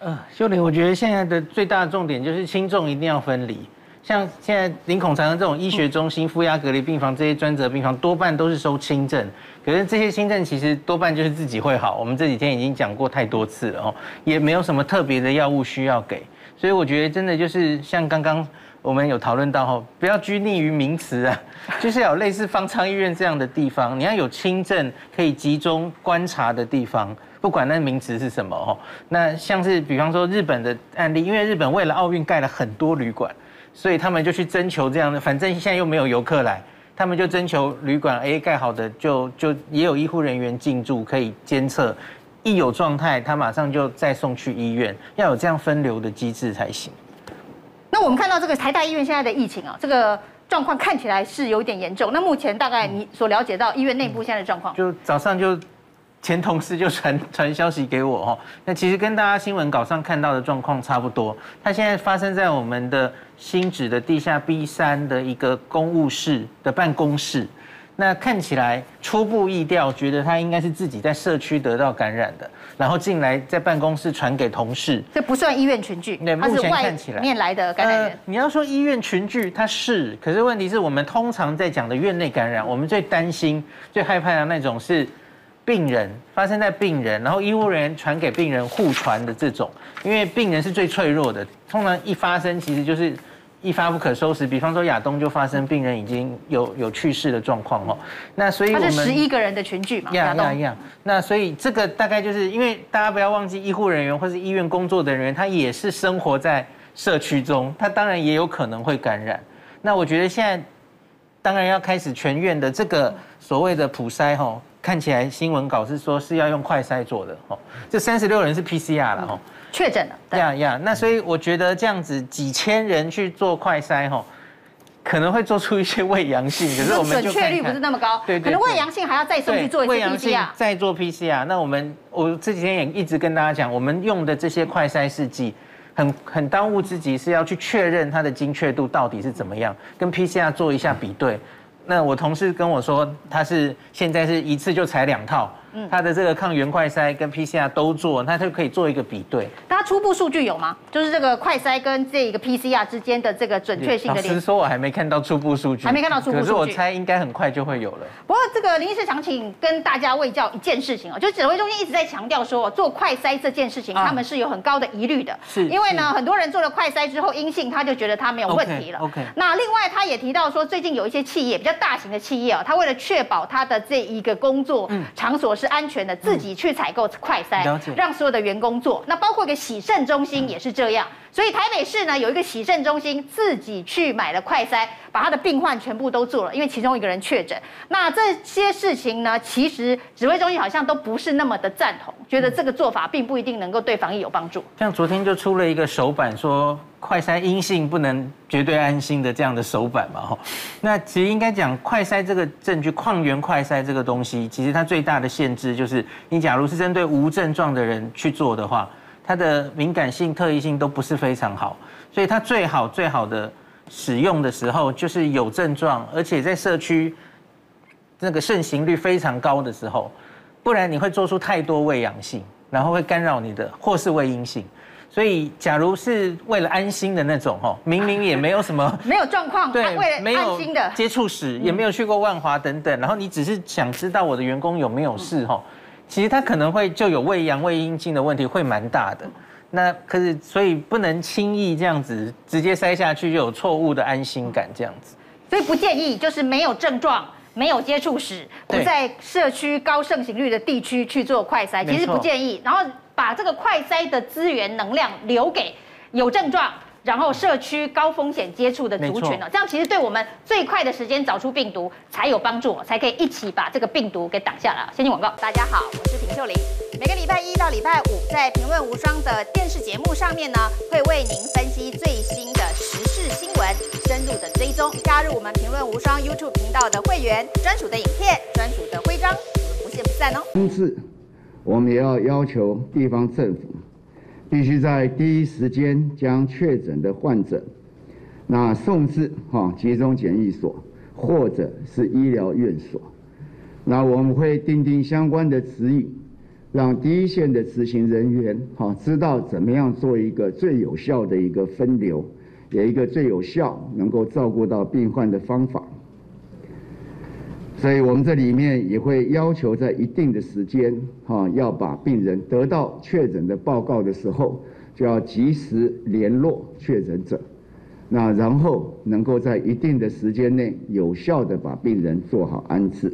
[SPEAKER 7] 嗯，秀玲，我觉得现在的最大的重点就是轻重一定要分离。像现在林孔长的这种医学中心、负压隔离病房这些专责病房，多半都是收轻症。可是这些轻症其实多半就是自己会好。我们这几天已经讲过太多次了哦，也没有什么特别的药物需要给。所以我觉得真的就是像刚刚我们有讨论到哦，不要拘泥于名词啊，就是有类似方舱医院这样的地方，你要有轻症可以集中观察的地方。不管那名词是什么哦，那像是比方说日本的案例，因为日本为了奥运盖了很多旅馆，所以他们就去征求这样的，反正现在又没有游客来，他们就征求旅馆 A 盖好的就就也有医护人员进驻可以监测，一有状态他马上就再送去医院，要有这样分流的机制才行。
[SPEAKER 1] 那我们看到这个台大医院现在的疫情啊，这个状况看起来是有点严重。那目前大概你所了解到医院内部现在的状况，
[SPEAKER 7] 就早上就。前同事就传传消息给我哦，那其实跟大家新闻稿上看到的状况差不多。它现在发生在我们的新址的地下 B 三的一个公务室的办公室。那看起来初步意调，觉得他应该是自己在社区得到感染的，然后进来在办公室传给同事。
[SPEAKER 1] 这不算医院群聚，
[SPEAKER 7] 对，目前看起来
[SPEAKER 1] 面来的感染源。
[SPEAKER 7] 呃，你要说医院群聚，它是，可是问题是我们通常在讲的院内感染，我们最担心、最害怕的那种是。病人，发生在病人，然后医护人员传给病人互传的这种，因为病人是最脆弱的，通常一发生其实就是一发不可收拾。比方说亚东就发生病人已经有有去世的状况哦，那所以我们
[SPEAKER 1] 是十一个人的群聚嘛，
[SPEAKER 7] 亚东一样。那所以这个大概就是因为大家不要忘记，医护人员或是医院工作的人员，他也是生活在社区中，他当然也有可能会感染。那我觉得现在当然要开始全院的这个所谓的普筛吼。看起来新闻稿是说是要用快筛做的哦，这三十六人是 PCR 了哦，
[SPEAKER 1] 确诊了。
[SPEAKER 7] 呀呀，那所以我觉得这样子几千人去做快筛哦，可能会做出一些胃阳性，可是我们
[SPEAKER 1] 准确率不是那么高，对，可能胃阳性还要再送去做一次 PCR，
[SPEAKER 7] 再做 PCR。那我们我这几天也一直跟大家讲，我们用的这些快筛试剂，很很当务之急是要去确认它的精确度到底是怎么样，跟 PCR 做一下比对。那我同事跟我说，他是现在是一次就采两套。他的这个抗原快筛跟 PCR 都做，他就可以做一个比对。
[SPEAKER 1] 他初步数据有吗？就是这个快筛跟这个 PCR 之间的这个准确性的。
[SPEAKER 7] 老实说，我还没看到初步数据。
[SPEAKER 1] 还没看到初步数据。
[SPEAKER 7] 可是我猜应该很快就会有了。
[SPEAKER 1] 不过这个林医师想请跟大家卫教一件事情哦，就是指挥中心一直在强调说，做快筛这件事情，他们是有很高的疑虑的。是。因为呢，很多人做了快筛之后阴性，他就觉得他没有问题了。OK。那另外他也提到说，最近有一些企业比较大型的企业哦，他为了确保他的这一个工作场所是安全的，自己去采购快筛，让所有的员工做。那包括一个洗肾中心也是这样。所以台北市呢有一个洗肾中心，自己去买了快筛，把他的病患全部都做了，因为其中一个人确诊。那这些事情呢，其实指挥中心好像都不是那么的赞同，觉得这个做法并不一定能够对防疫有帮助。
[SPEAKER 7] 像昨天就出了一个手板，说快筛阴性不能绝对安心的这样的手板嘛，哈。那其实应该讲快筛这个证据，抗原快筛这个东西，其实它最大的限制就是，你假如是针对无症状的人去做的话。它的敏感性、特异性都不是非常好，所以它最好最好的使用的时候就是有症状，而且在社区那个盛行率非常高的时候，不然你会做出太多伪阳性，然后会干扰你的或是伪阴性。所以，假如是为了安心的那种哦，明明也没有什么
[SPEAKER 1] 没有状况，对，为了安心的
[SPEAKER 7] 接触史也没有去过万华等等，然后你只是想知道我的员工有没有事哈。其实他可能会就有胃阳、胃阴经的问题，会蛮大的。那可是所以不能轻易这样子直接塞下去，就有错误的安心感这样子。
[SPEAKER 1] 所以不建议就是没有症状、没有接触史、不在社区高盛行率的地区去做快筛，其实不建议。然后把这个快筛的资源能量留给有症状。然后社区高风险接触的族群呢，这样其实对我们最快的时间找出病毒才有帮助，才可以一起把这个病毒给挡下来。先进广告，大家好，我是平秀玲。每个礼拜一到礼拜五，在《评论无双》的电视节目上面呢，会为您分析最新的时事新闻，深入的追踪。加入我们《评论无双》YouTube 频道的会员，专属的影片，专属的徽章，我们不见不散哦。
[SPEAKER 2] 其次，我们也要要求地方政府。必须在第一时间将确诊的患者，那送至哈集中检疫所或者是医疗院所，那我们会订定相关的指引，让第一线的执行人员哈知道怎么样做一个最有效的一个分流，有一个最有效能够照顾到病患的方法。所以我们这里面也会要求，在一定的时间，哈，要把病人得到确诊的报告的时候，就要及时联络确诊者，那然后能够在一定的时间内有效的把病人做好安置。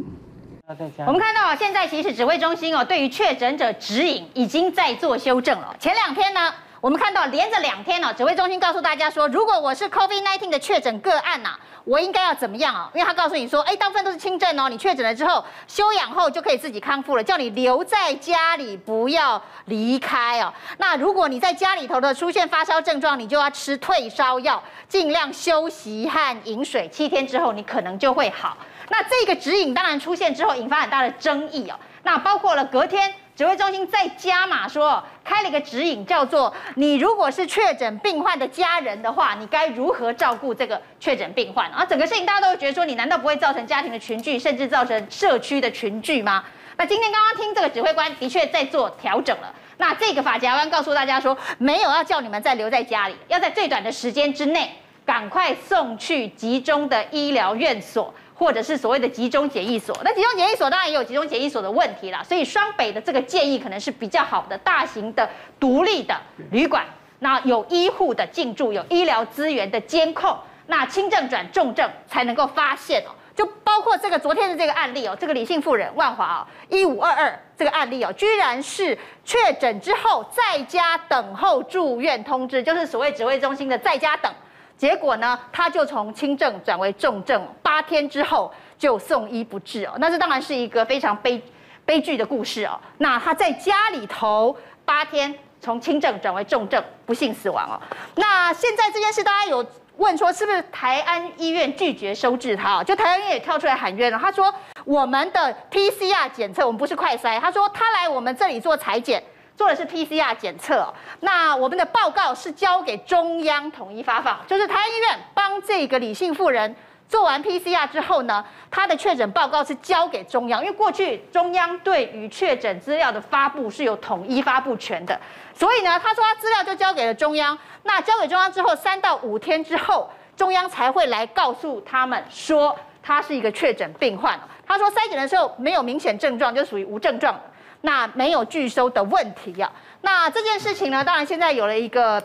[SPEAKER 1] 我们看到现在其实指挥中心哦，对于确诊者指引已经在做修正了。前两天呢，我们看到连着两天呢，指挥中心告诉大家说，如果我是 COVID-19 的确诊个案呐。我应该要怎么样啊？因为他告诉你说，哎，大部分都是轻症哦，你确诊了之后休养后就可以自己康复了，叫你留在家里不要离开哦。那如果你在家里头的出现发烧症状，你就要吃退烧药，尽量休息和饮水，七天之后你可能就会好。那这个指引当然出现之后，引发很大的争议哦。那包括了隔天。指挥中心再加码说，开了一个指引，叫做你如果是确诊病患的家人的话，你该如何照顾这个确诊病患？而整个事情大家都会觉得说，你难道不会造成家庭的群聚，甚至造成社区的群聚吗？那今天刚刚听这个指挥官的确在做调整了。那这个法夹弯告诉大家说，没有要叫你们再留在家里，要在最短的时间之内赶快送去集中的医疗院所。或者是所谓的集中检疫所。那集中检疫所当然也有集中检疫所的问题啦，所以双北的这个建议可能是比较好的，大型的独立的旅馆，那有医护的进驻，有医疗资源的监控，那轻症转重症才能够发现哦。就包括这个昨天的这个案例哦，这个李姓妇人万华哦，一五二二这个案例哦，居然是确诊之后在家等候住院通知，就是所谓指挥中心的在家等，结果呢，他就从轻症转为重症，八天之后就送医不治哦，那这当然是一个非常悲悲剧的故事哦。那他在家里头八天从轻症转为重症，不幸死亡哦。那现在这件事大家有。问说是不是台安医院拒绝收治他？就台安医院也跳出来喊冤了。他说我们的 PCR 检测，我们不是快筛。他说他来我们这里做采检，做的是 PCR 检测。那我们的报告是交给中央统一发放，就是台安医院帮这个李姓妇人做完 PCR 之后呢，他的确诊报告是交给中央，因为过去中央对于确诊资料的发布是有统一发布权的，所以呢，他说他资料就交给了中央。那交给中央之后，三到五天之后，中央才会来告诉他们说他是一个确诊病患。他说筛检的时候没有明显症状，就属于无症状，那没有拒收的问题啊。那这件事情呢，当然现在有了一个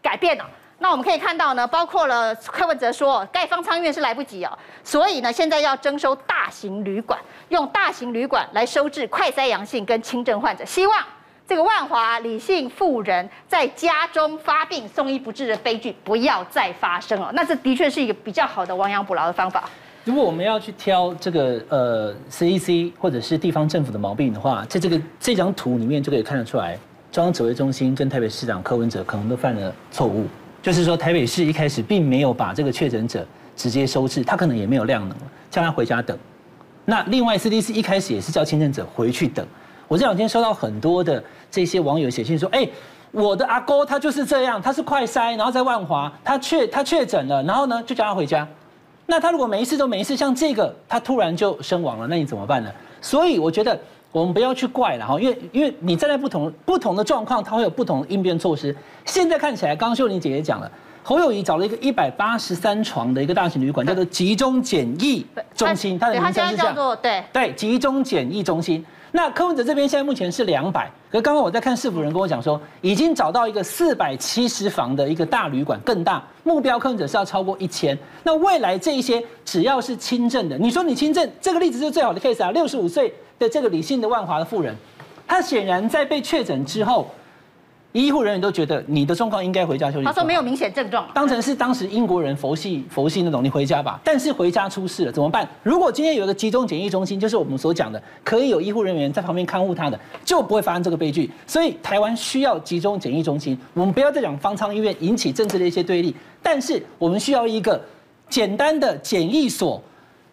[SPEAKER 1] 改变了。那我们可以看到呢，包括了柯文哲说盖方舱医院是来不及哦，所以呢，现在要征收大型旅馆，用大型旅馆来收治快筛阳性跟轻症患者，希望。这个万华李姓妇人在家中发病送医不治的悲剧不要再发生了，那这的确是一个比较好的亡羊补牢的方法。
[SPEAKER 8] 如果我们要去挑这个呃 CDC 或者是地方政府的毛病的话，在这个这张图里面就可以看得出来，中央指挥中心跟台北市长柯文哲可能都犯了错误，就是说台北市一开始并没有把这个确诊者直接收治，他可能也没有量能，叫他回家等。那另外 CDC 一开始也是叫轻症者回去等。我这两天收到很多的这些网友写信说，哎，我的阿哥他就是这样，他是快筛，然后在万华，他确他确诊了，然后呢就叫他回家。那他如果每一次都每一次，像这个他突然就身亡了，那你怎么办呢？所以我觉得我们不要去怪了哈，因为因为你站在不同不同的状况，它会有不同的应变措施。现在看起来，刚刚秀玲姐姐讲了，侯友宜找了一个一百八十三床的一个大型旅馆，叫做集中检疫中心，它的名称是这样，
[SPEAKER 1] 对
[SPEAKER 8] 对，集中检疫中心。那柯文哲这边现在目前是两百，可是刚刚我在看市府人跟我讲说，已经找到一个四百七十房的一个大旅馆，更大，目标柯文哲是要超过一千。那未来这一些只要是轻症的，你说你轻症，这个例子是最好的 case 啊，六十五岁的这个理性的万华的妇人，她显然在被确诊之后。医护人员都觉得你的状况应该回家休息。
[SPEAKER 1] 他说没有明显症状，
[SPEAKER 8] 当成是当时英国人佛系佛系那种，你回家吧。但是回家出事了怎么办？如果今天有一个集中检疫中心，就是我们所讲的，可以有医护人员在旁边看护他的，就不会发生这个悲剧。所以台湾需要集中检疫中心。我们不要再讲方舱医院引起政治的一些对立，但是我们需要一个简单的检疫所。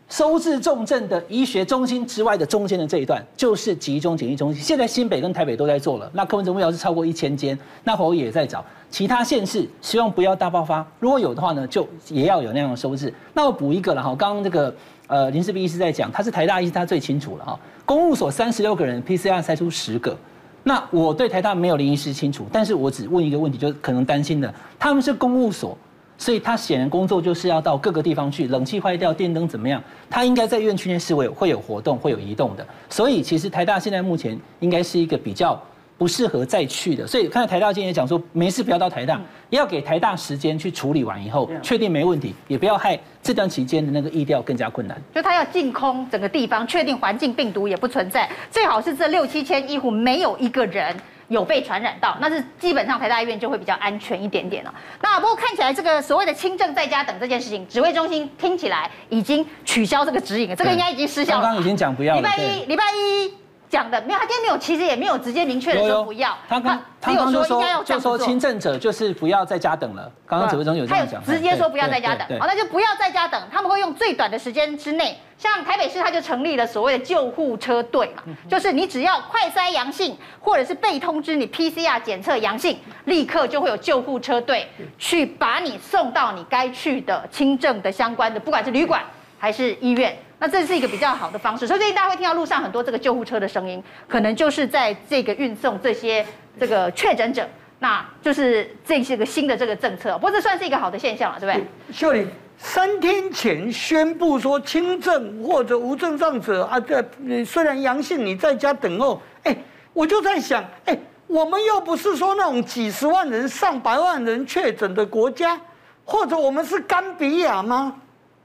[SPEAKER 8] 收治重症的医学中心之外的中间的这一段，就是集中检疫中心。现在新北跟台北都在做了，那柯文哲目标是超过一千间，那侯也在找其他县市，希望不要大爆发。如果有的话呢，就也要有那样的收治。那我补一个了哈，刚刚这个呃林世斌医师在讲，他是台大医师，他最清楚了哈。公务所三十六个人，PCR 筛出十个。那我对台大没有林医师清楚，但是我只问一个问题，就是可能担心的，他们是公务所。所以他显然工作就是要到各个地方去，冷气坏掉，电灯怎么样？他应该在院区内是会会有活动，会有移动的。所以其实台大现在目前应该是一个比较不适合再去的。所以看到台大今天也讲说，没事不要到台大，要给台大时间去处理完以后，确定没问题，也不要害这段期间的那个疫调更加困难。
[SPEAKER 1] 就他要净空整个地方，确定环境病毒也不存在，最好是这六七千医护没有一个人。有被传染到，那是基本上台大医院就会比较安全一点点了。那不过看起来这个所谓的轻症在家等这件事情，指挥中心听起来已经取消这个指引了，这个应该已经失效了。
[SPEAKER 8] 刚刚已经讲不要了。
[SPEAKER 1] 礼拜一，礼拜一。讲的没有，他今天没有，其实也没有直接明确的说不要。
[SPEAKER 8] 他刚他刚就说，就说轻症者就是不要在家等了。刚刚指挥中有这样讲，
[SPEAKER 1] 直接说不要在家等。好，那就不要在家等。他们会用最短的时间之内，像台北市他就成立了所谓的救护车队嘛，就是你只要快筛阳性，或者是被通知你 PCR 检测阳性，立刻就会有救护车队去把你送到你该去的轻症的相关的，不管是旅馆还是医院。那这是一个比较好的方式，所以最近大家会听到路上很多这个救护车的声音，可能就是在这个运送这些这个确诊者，那就是这是个新的这个政策，不过这算是一个好的现象了，对不对？
[SPEAKER 9] 秀玲，三天前宣布说轻症或者无症状者啊，这虽然阳性，你在家等候。哎，我就在想，哎，我们又不是说那种几十万人、上百万人确诊的国家，或者我们是甘比亚吗？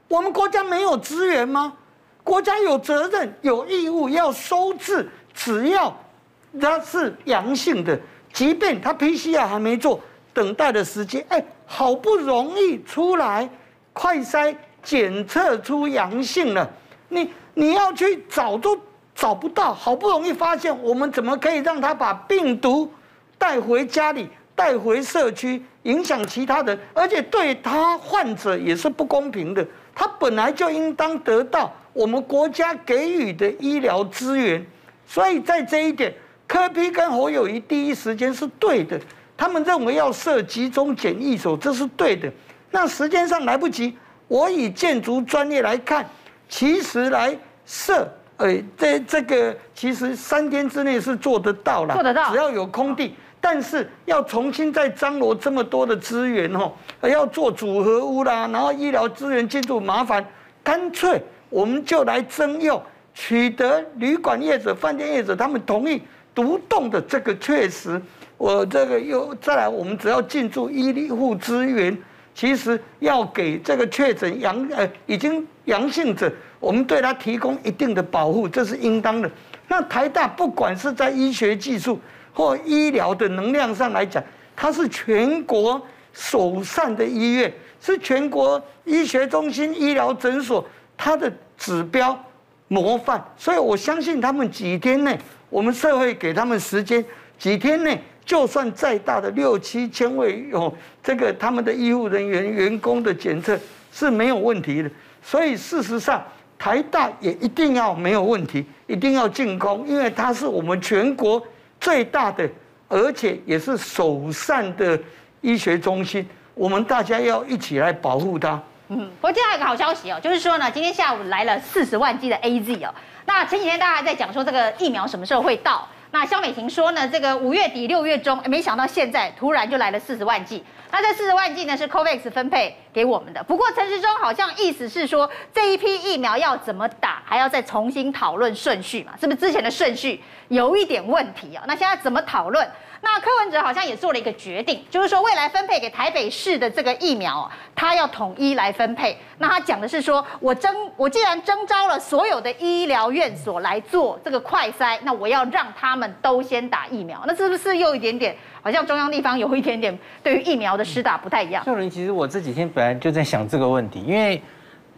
[SPEAKER 9] 我们国家没有资源吗？国家有责任、有义务要收治，只要他是阳性的，即便他 PCR 还没做，等待的时间，哎，好不容易出来。快筛检测出阳性了，你你要去找都找不到，好不容易发现，我们怎么可以让他把病毒带回家里、带回社区，影响其他人？而且对他患者也是不公平的。他本来就应当得到我们国家给予的医疗资源，所以在这一点，柯 P 跟侯友宜第一时间是对的，他们认为要设集中检疫所，这是对的。那时间上来不及，我以建筑专业来看，其实来设，呃，这这个其实三天之内是做得到了，
[SPEAKER 1] 做得到，
[SPEAKER 9] 只要有空地。但是要重新再张罗这么多的资源哦，要做组合屋啦，然后医疗资源进驻麻烦，干脆我们就来征用，取得旅馆业者、饭店业者他们同意独栋的这个确实，我这个又再来，我们只要进驻医护资源。其实要给这个确诊阳呃已经阳性者，我们对他提供一定的保护，这是应当的。那台大不管是在医学技术或医疗的能量上来讲，它是全国首善的医院，是全国医学中心、医疗诊所他的指标模范。所以我相信他们几天内，我们社会给他们时间，几天内。就算再大的六七千位哦，这个他们的医护人员员工的检测是没有问题的，所以事实上台大也一定要没有问题，一定要净空，因为它是我们全国最大的，而且也是首善的医学中心，我们大家要一起来保护它。
[SPEAKER 1] 嗯，不过今天还有个好消息哦，就是说呢，今天下午来了四十万剂的 AZ 哦，那前几天大家还在讲说这个疫苗什么时候会到？那肖美琴说呢，这个五月底六月中，没想到现在突然就来了四十万剂。那这四十万剂呢是 COVAX 分配给我们的。不过陈时中好像意思是说，这一批疫苗要怎么打，还要再重新讨论顺序嘛？是不是之前的顺序有一点问题啊？那现在怎么讨论？那柯文哲好像也做了一个决定，就是说未来分配给台北市的这个疫苗，他要统一来分配。那他讲的是说，我征我既然征召了所有的医疗院所来做这个快筛，那我要让他们都先打疫苗。那是不是又一点点好像中央地方有一点点对于疫苗的施打不太一样？
[SPEAKER 7] 秀玲，其实我这几天本来就在想这个问题，因为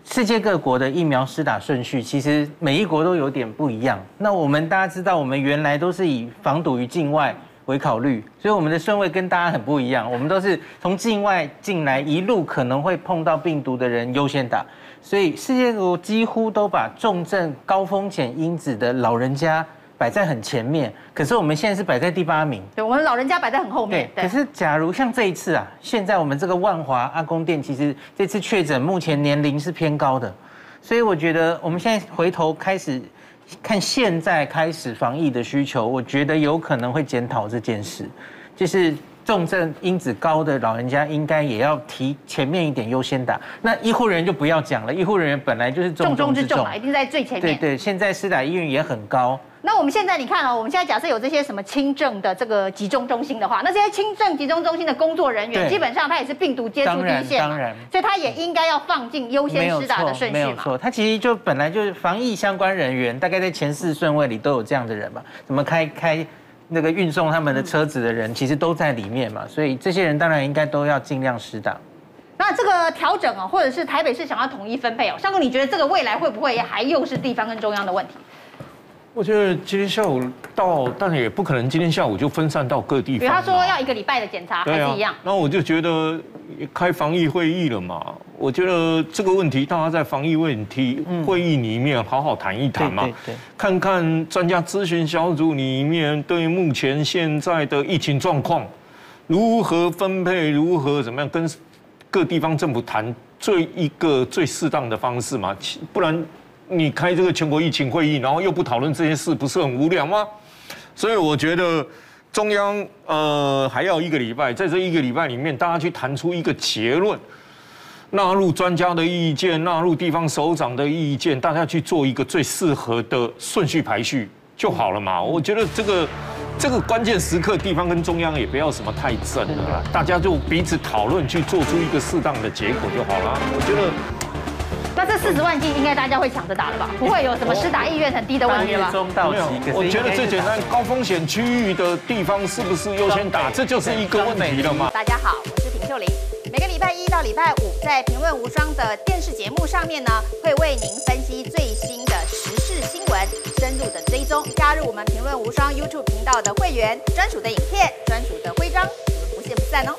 [SPEAKER 7] 世界各国的疫苗施打顺序其实每一国都有点不一样。那我们大家知道，我们原来都是以防堵于境外。为考虑，所以我们的顺位跟大家很不一样。我们都是从境外进来，一路可能会碰到病毒的人优先打。所以世界各国几乎都把重症、高风险因子的老人家摆在很前面。可是我们现在是摆在第八名。
[SPEAKER 1] 对，我们老人家摆在很后面。
[SPEAKER 7] 对。可是假如像这一次啊，现在我们这个万华阿公店，其实这次确诊目前年龄是偏高的，所以我觉得我们现在回头开始。看现在开始防疫的需求，我觉得有可能会检讨这件事，就是重症因子高的老人家应该也要提前面一点优先打。那医护人员就不要讲了，医护人员本来就是重中之重，重中之重，
[SPEAKER 1] 一定在最前面。
[SPEAKER 7] 对对，现在施打意愿也很高。
[SPEAKER 1] 那我们现在你看哦，我们现在假设有这些什么轻症的这个集中中心的话，那这些轻症集中中心的工作人员，基本上他也是病毒接触第一线，当然，所以他也应该要放进优先施打的顺序嘛。
[SPEAKER 7] 没有错，他其实就本来就是防疫相关人员，大概在前四顺位里都有这样的人嘛。怎么开开那个运送他们的车子的人，其实都在里面嘛。所以这些人当然应该都要尽量适当。
[SPEAKER 1] 那这个调整啊，或者是台北市想要统一分配哦，尚哥，你觉得这个未来会不会还又是地方跟中央的问题？
[SPEAKER 10] 我觉得今天下午到，但也不可能今天下午就分散到各地方。
[SPEAKER 1] 比如他说要一个礼拜的检查，还是一样。
[SPEAKER 10] 那我就觉得开防疫会议了嘛，我觉得这个问题大家在防疫问题会议里面好好谈一谈嘛，对对对，看看专家咨询小组里面对目前现在的疫情状况如何分配，如何怎么样跟各地方政府谈最一个最适当的方式嘛，不然。你开这个全国疫情会议，然后又不讨论这些事，不是很无聊吗？所以我觉得中央呃还要一个礼拜，在这一个礼拜里面，大家去谈出一个结论。纳入专家的意见，纳入地方首长的意见，大家去做一个最适合的顺序排序就好了嘛。我觉得这个这个关键时刻，地方跟中央也不要什么太正了啦，大家就彼此讨论，去做出一个适当的结果就好了。我觉得。
[SPEAKER 12] 那这四十万剂应该大家会抢着打了吧？不会有什么施打意愿很低的问题吧？
[SPEAKER 10] 没有，我觉得最简单，高风险区域的地方是不是优先打？这就是一个问题了嘛。
[SPEAKER 12] 大家好，我是平秀玲。每个礼拜一到礼拜五，在《评论无双》的电视节目上面呢，会为您分析最新的时事新闻，深入的追踪。加入我们《评论无双》YouTube 频道的会员，专属的影片，专属的徽章，我们不见不散哦。